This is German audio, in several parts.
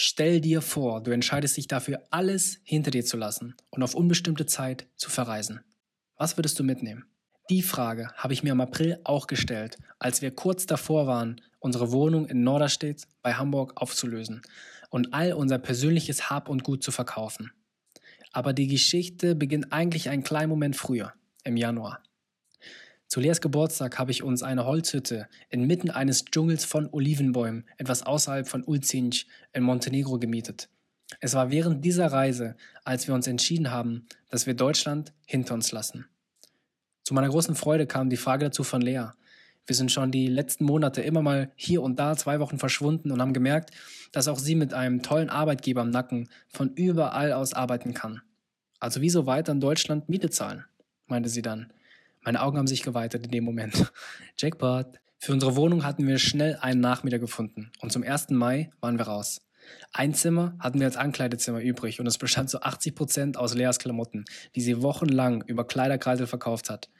Stell dir vor, du entscheidest dich dafür, alles hinter dir zu lassen und auf unbestimmte Zeit zu verreisen. Was würdest du mitnehmen? Die Frage habe ich mir im April auch gestellt, als wir kurz davor waren, unsere Wohnung in Norderstedt bei Hamburg aufzulösen und all unser persönliches Hab und Gut zu verkaufen. Aber die Geschichte beginnt eigentlich einen kleinen Moment früher, im Januar. Zu Leas Geburtstag habe ich uns eine Holzhütte inmitten eines Dschungels von Olivenbäumen, etwas außerhalb von Ulcinj in Montenegro gemietet. Es war während dieser Reise, als wir uns entschieden haben, dass wir Deutschland hinter uns lassen. Zu meiner großen Freude kam die Frage dazu von Lea. Wir sind schon die letzten Monate immer mal hier und da zwei Wochen verschwunden und haben gemerkt, dass auch sie mit einem tollen Arbeitgeber am Nacken von überall aus arbeiten kann. Also wieso weiter in Deutschland Miete zahlen? meinte sie dann. Meine Augen haben sich geweitet in dem Moment. Jackpot. Für unsere Wohnung hatten wir schnell einen Nachmieter gefunden und zum 1. Mai waren wir raus. Ein Zimmer hatten wir als Ankleidezimmer übrig und es bestand zu 80 Prozent aus Leas Klamotten, die sie wochenlang über Kleiderkreisel verkauft hat.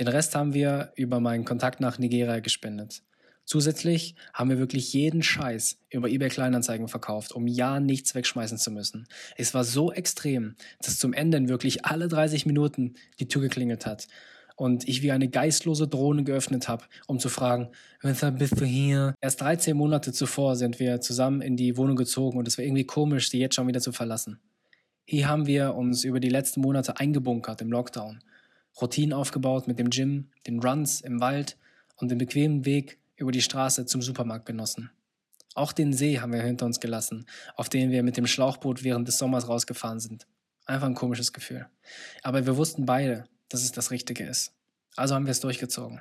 Den Rest haben wir über meinen Kontakt nach Nigeria gespendet. Zusätzlich haben wir wirklich jeden Scheiß über eBay Kleinanzeigen verkauft, um ja nichts wegschmeißen zu müssen. Es war so extrem, dass zum Ende wirklich alle 30 Minuten die Tür geklingelt hat und ich wie eine geistlose Drohne geöffnet habe, um zu fragen, weshalb bist du hier? Erst 13 Monate zuvor sind wir zusammen in die Wohnung gezogen und es war irgendwie komisch, sie jetzt schon wieder zu verlassen. Hier haben wir uns über die letzten Monate eingebunkert im Lockdown, Routinen aufgebaut mit dem Gym, den Runs im Wald und den bequemen Weg über die Straße zum Supermarkt genossen. Auch den See haben wir hinter uns gelassen, auf den wir mit dem Schlauchboot während des Sommers rausgefahren sind. Einfach ein komisches Gefühl. Aber wir wussten beide, dass es das Richtige ist. Also haben wir es durchgezogen.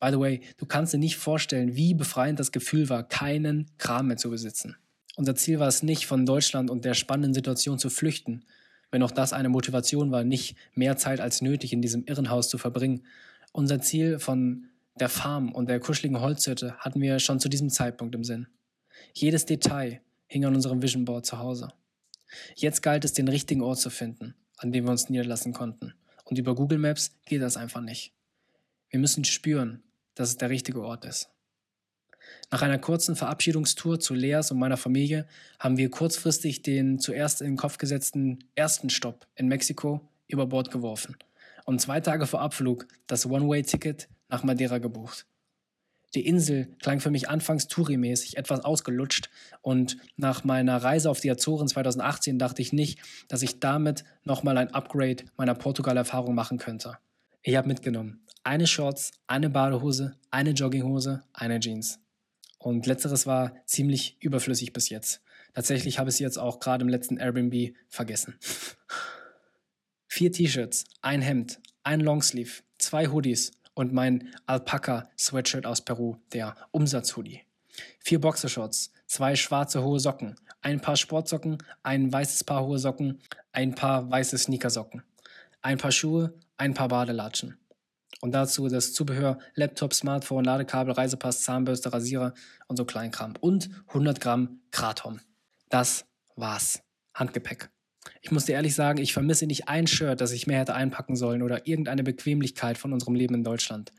By the way, du kannst dir nicht vorstellen, wie befreiend das Gefühl war, keinen Kram mehr zu besitzen. Unser Ziel war es nicht, von Deutschland und der spannenden Situation zu flüchten, wenn auch das eine Motivation war, nicht mehr Zeit als nötig in diesem Irrenhaus zu verbringen. Unser Ziel von der Farm und der kuscheligen Holzhütte hatten wir schon zu diesem Zeitpunkt im Sinn. Jedes Detail hing an unserem Vision Board zu Hause. Jetzt galt es, den richtigen Ort zu finden, an dem wir uns niederlassen konnten. Und über Google Maps geht das einfach nicht. Wir müssen spüren, dass es der richtige Ort ist. Nach einer kurzen Verabschiedungstour zu Leas und meiner Familie haben wir kurzfristig den zuerst in den Kopf gesetzten ersten Stopp in Mexiko über Bord geworfen und zwei Tage vor Abflug das One-Way-Ticket nach Madeira gebucht. Die Insel klang für mich anfangs Touri-mäßig etwas ausgelutscht und nach meiner Reise auf die Azoren 2018 dachte ich nicht, dass ich damit nochmal ein Upgrade meiner Portugal-Erfahrung machen könnte. Ich habe mitgenommen eine Shorts, eine Badehose, eine Jogginghose, eine Jeans. Und letzteres war ziemlich überflüssig bis jetzt. Tatsächlich habe ich es jetzt auch gerade im letzten Airbnb vergessen. Vier T-Shirts, ein Hemd, ein Longsleeve, zwei Hoodies und mein Alpaka-Sweatshirt aus Peru, der Umsatzhoodie. Vier Boxershorts, zwei schwarze hohe Socken, ein paar Sportsocken, ein weißes Paar hohe Socken, ein paar weiße Sneakersocken, ein paar Schuhe, ein paar Badelatschen. Und dazu das Zubehör, Laptop, Smartphone, Ladekabel, Reisepass, Zahnbürste, Rasierer und so Kleinkram. Und 100 Gramm Kratom. Das war's. Handgepäck. Ich muss dir ehrlich sagen, ich vermisse nicht ein Shirt, das ich mehr hätte einpacken sollen oder irgendeine Bequemlichkeit von unserem Leben in Deutschland.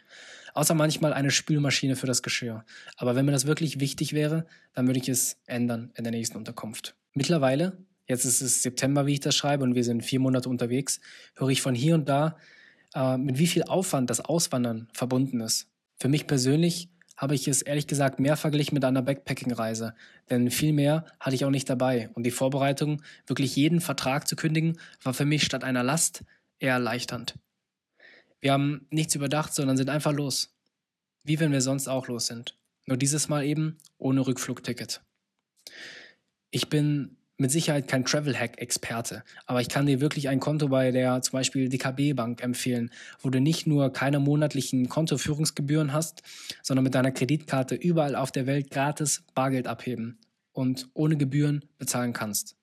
Außer manchmal eine Spülmaschine für das Geschirr. Aber wenn mir das wirklich wichtig wäre, dann würde ich es ändern in der nächsten Unterkunft. Mittlerweile, jetzt ist es September, wie ich das schreibe, und wir sind vier Monate unterwegs, höre ich von hier und da, äh, mit wie viel Aufwand das Auswandern verbunden ist. Für mich persönlich habe ich es ehrlich gesagt mehr verglichen mit einer Backpacking-Reise. Denn viel mehr hatte ich auch nicht dabei. Und die Vorbereitung, wirklich jeden Vertrag zu kündigen, war für mich statt einer Last eher erleichternd. Wir haben nichts überdacht, sondern sind einfach los. Wie wenn wir sonst auch los sind. Nur dieses Mal eben ohne Rückflugticket. Ich bin mit Sicherheit kein Travel-Hack-Experte, aber ich kann dir wirklich ein Konto bei der zum Beispiel DKB Bank empfehlen, wo du nicht nur keine monatlichen Kontoführungsgebühren hast, sondern mit deiner Kreditkarte überall auf der Welt gratis Bargeld abheben und ohne Gebühren bezahlen kannst.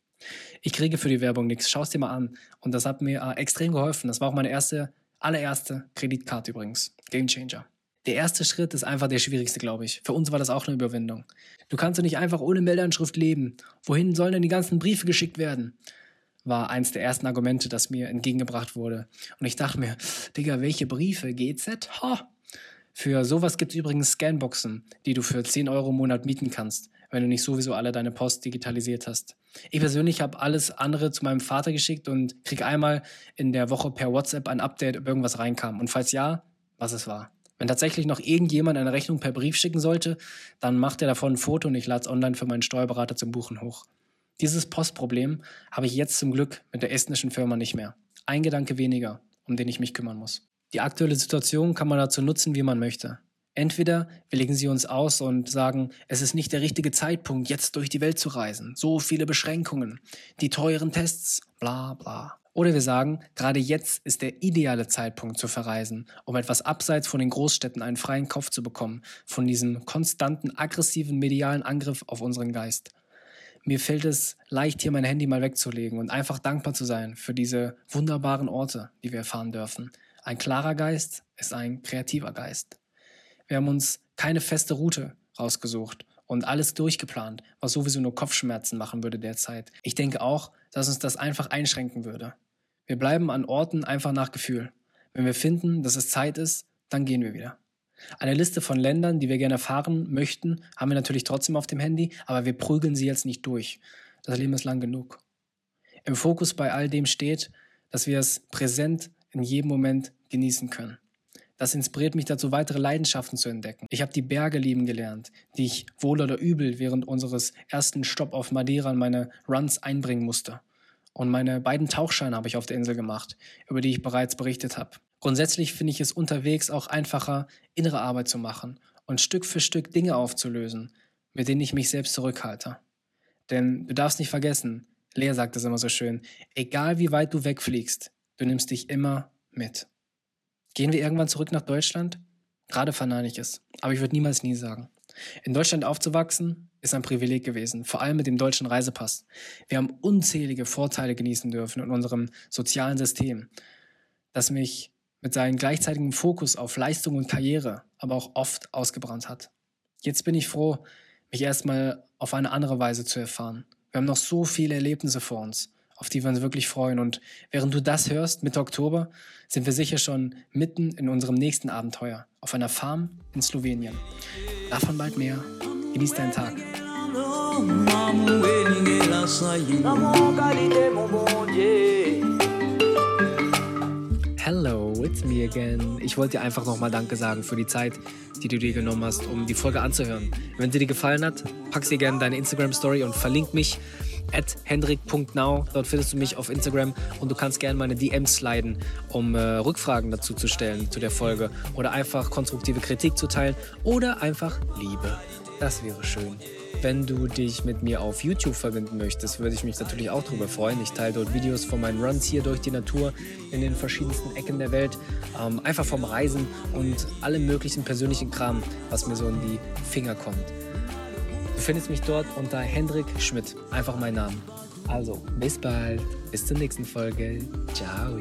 Ich kriege für die Werbung nichts, schau es dir mal an. Und das hat mir äh, extrem geholfen. Das war auch meine erste, allererste Kreditkarte übrigens. Game Changer. Der erste Schritt ist einfach der schwierigste, glaube ich. Für uns war das auch eine Überwindung. Du kannst doch nicht einfach ohne Meldeanschrift leben. Wohin sollen denn die ganzen Briefe geschickt werden? War eins der ersten Argumente, das mir entgegengebracht wurde. Und ich dachte mir, Digga, welche Briefe? GZ? Ha! Für sowas gibt's übrigens Scanboxen, die du für 10 Euro im Monat mieten kannst, wenn du nicht sowieso alle deine Post digitalisiert hast. Ich persönlich habe alles andere zu meinem Vater geschickt und krieg einmal in der Woche per WhatsApp ein Update, ob irgendwas reinkam. Und falls ja, was es war. Wenn tatsächlich noch irgendjemand eine Rechnung per Brief schicken sollte, dann macht er davon ein Foto und ich lade es online für meinen Steuerberater zum Buchen hoch. Dieses Postproblem habe ich jetzt zum Glück mit der estnischen Firma nicht mehr. Ein Gedanke weniger, um den ich mich kümmern muss. Die aktuelle Situation kann man dazu nutzen, wie man möchte. Entweder wir legen sie uns aus und sagen, es ist nicht der richtige Zeitpunkt, jetzt durch die Welt zu reisen. So viele Beschränkungen, die teuren Tests, bla bla. Oder wir sagen, gerade jetzt ist der ideale Zeitpunkt zu verreisen, um etwas abseits von den Großstädten einen freien Kopf zu bekommen, von diesem konstanten aggressiven medialen Angriff auf unseren Geist. Mir fällt es leicht, hier mein Handy mal wegzulegen und einfach dankbar zu sein für diese wunderbaren Orte, die wir erfahren dürfen. Ein klarer Geist ist ein kreativer Geist. Wir haben uns keine feste Route rausgesucht und alles durchgeplant, was sowieso nur Kopfschmerzen machen würde derzeit. Ich denke auch, dass uns das einfach einschränken würde. Wir bleiben an Orten einfach nach Gefühl. Wenn wir finden, dass es Zeit ist, dann gehen wir wieder. Eine Liste von Ländern, die wir gerne fahren möchten, haben wir natürlich trotzdem auf dem Handy, aber wir prügeln sie jetzt nicht durch. Das Leben ist lang genug. Im Fokus bei all dem steht, dass wir es präsent in jedem Moment genießen können. Das inspiriert mich dazu, weitere Leidenschaften zu entdecken. Ich habe die Berge lieben gelernt, die ich wohl oder übel während unseres ersten Stopp auf Madeira in meine Runs einbringen musste. Und meine beiden Tauchscheine habe ich auf der Insel gemacht, über die ich bereits berichtet habe. Grundsätzlich finde ich es unterwegs auch einfacher, innere Arbeit zu machen und Stück für Stück Dinge aufzulösen, mit denen ich mich selbst zurückhalte. Denn du darfst nicht vergessen, Lea sagt es immer so schön, egal wie weit du wegfliegst, du nimmst dich immer mit. Gehen wir irgendwann zurück nach Deutschland? Gerade verneine ich es, aber ich würde niemals nie sagen. In Deutschland aufzuwachsen ist ein Privileg gewesen, vor allem mit dem deutschen Reisepass. Wir haben unzählige Vorteile genießen dürfen in unserem sozialen System, das mich mit seinem gleichzeitigen Fokus auf Leistung und Karriere aber auch oft ausgebrannt hat. Jetzt bin ich froh, mich erstmal auf eine andere Weise zu erfahren. Wir haben noch so viele Erlebnisse vor uns auf die wir uns wirklich freuen. Und während du das hörst, Mitte Oktober, sind wir sicher schon mitten in unserem nächsten Abenteuer auf einer Farm in Slowenien. Davon bald mehr. Genieß deinen Tag. Hello, it's me again. Ich wollte dir einfach nochmal Danke sagen für die Zeit, die du dir genommen hast, um die Folge anzuhören. Wenn sie dir gefallen hat, pack sie gerne in deine Instagram-Story und verlink mich at hendrik.now. Dort findest du mich auf Instagram und du kannst gerne meine DMs sliden, um äh, Rückfragen dazu zu stellen zu der Folge oder einfach konstruktive Kritik zu teilen oder einfach Liebe. Das wäre schön. Wenn du dich mit mir auf YouTube verbinden möchtest, würde ich mich natürlich auch darüber freuen. Ich teile dort Videos von meinen Runs hier durch die Natur in den verschiedensten Ecken der Welt. Ähm, einfach vom Reisen und allem möglichen persönlichen Kram, was mir so in die Finger kommt. Du findest mich dort unter Hendrik Schmidt, einfach mein Name. Also, bis bald, bis zur nächsten Folge. Ciao.